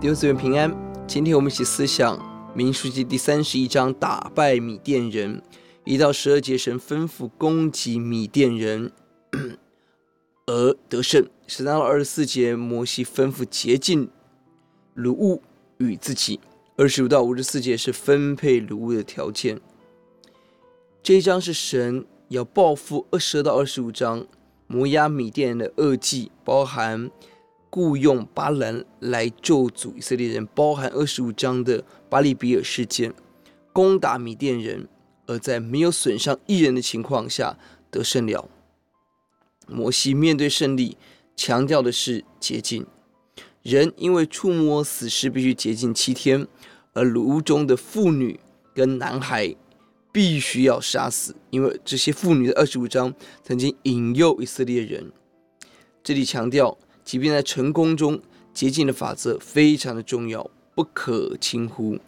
弟兄姊妹平安，今天我们一起思想民数记第三十一章，打败米甸人。一到十二节，神吩咐攻击米甸人 而得胜。十三到二十四节，摩西吩咐洁净掳物与自己。二十五到五十四节是分配掳物的条件。这一章是神要报复二十二到二十五章摩押米甸人的恶计，包含。雇用巴兰来咒诅以色列人，包含二十五章的巴力比尔事件，攻打米甸人，而在没有损伤一人的情况下得胜了。摩西面对胜利，强调的是洁净。人因为触摸死尸必须洁净七天，而炉中的妇女跟男孩必须要杀死，因为这些妇女的二十五章曾经引诱以色列人。这里强调。即便在成功中，洁净的法则非常的重要，不可轻忽。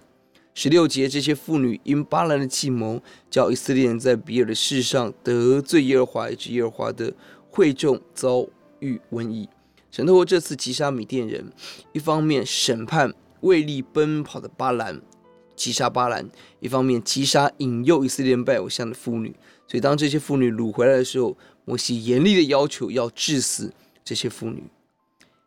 十六节，这些妇女因巴兰的计谋，叫以色列人在比尔的世上得罪耶和华，以致耶和华的会众遭遇瘟疫。神透过这次击杀米甸人，一方面审判为力奔跑的巴兰，击杀巴兰；一方面击杀引诱以色列人拜偶像的妇女。所以，当这些妇女掳回来的时候，摩西严厉的要求要致死这些妇女。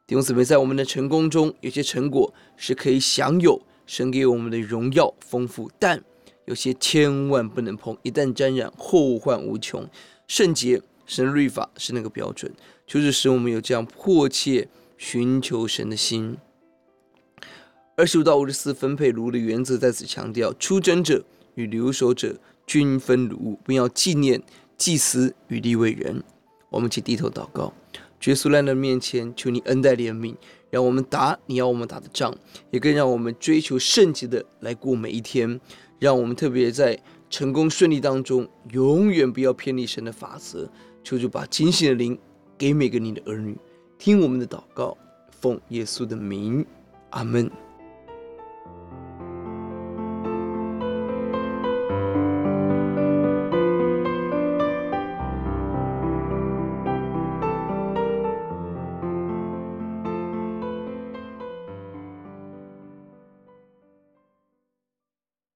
弟兄姊妹，在我们的成功中，有些成果是可以享有神给我们的荣耀丰富，但有些千万不能碰，一旦沾染，后患无穷。圣洁神律法是那个标准，就是使我们有这样迫切寻求神的心。二十五到五十四分配掳物的原则在此强调：出征者与留守者均分掳物，并要纪念祭司与立位人。我们请低头祷告。耶稣来到面前，求你恩待怜悯，让我们打你要我们打的仗，也更让我们追求圣洁的来过每一天。让我们特别在成功顺利当中，永远不要偏离神的法则。求主把警醒的灵给每个你的儿女，听我们的祷告，奉耶稣的名，阿门。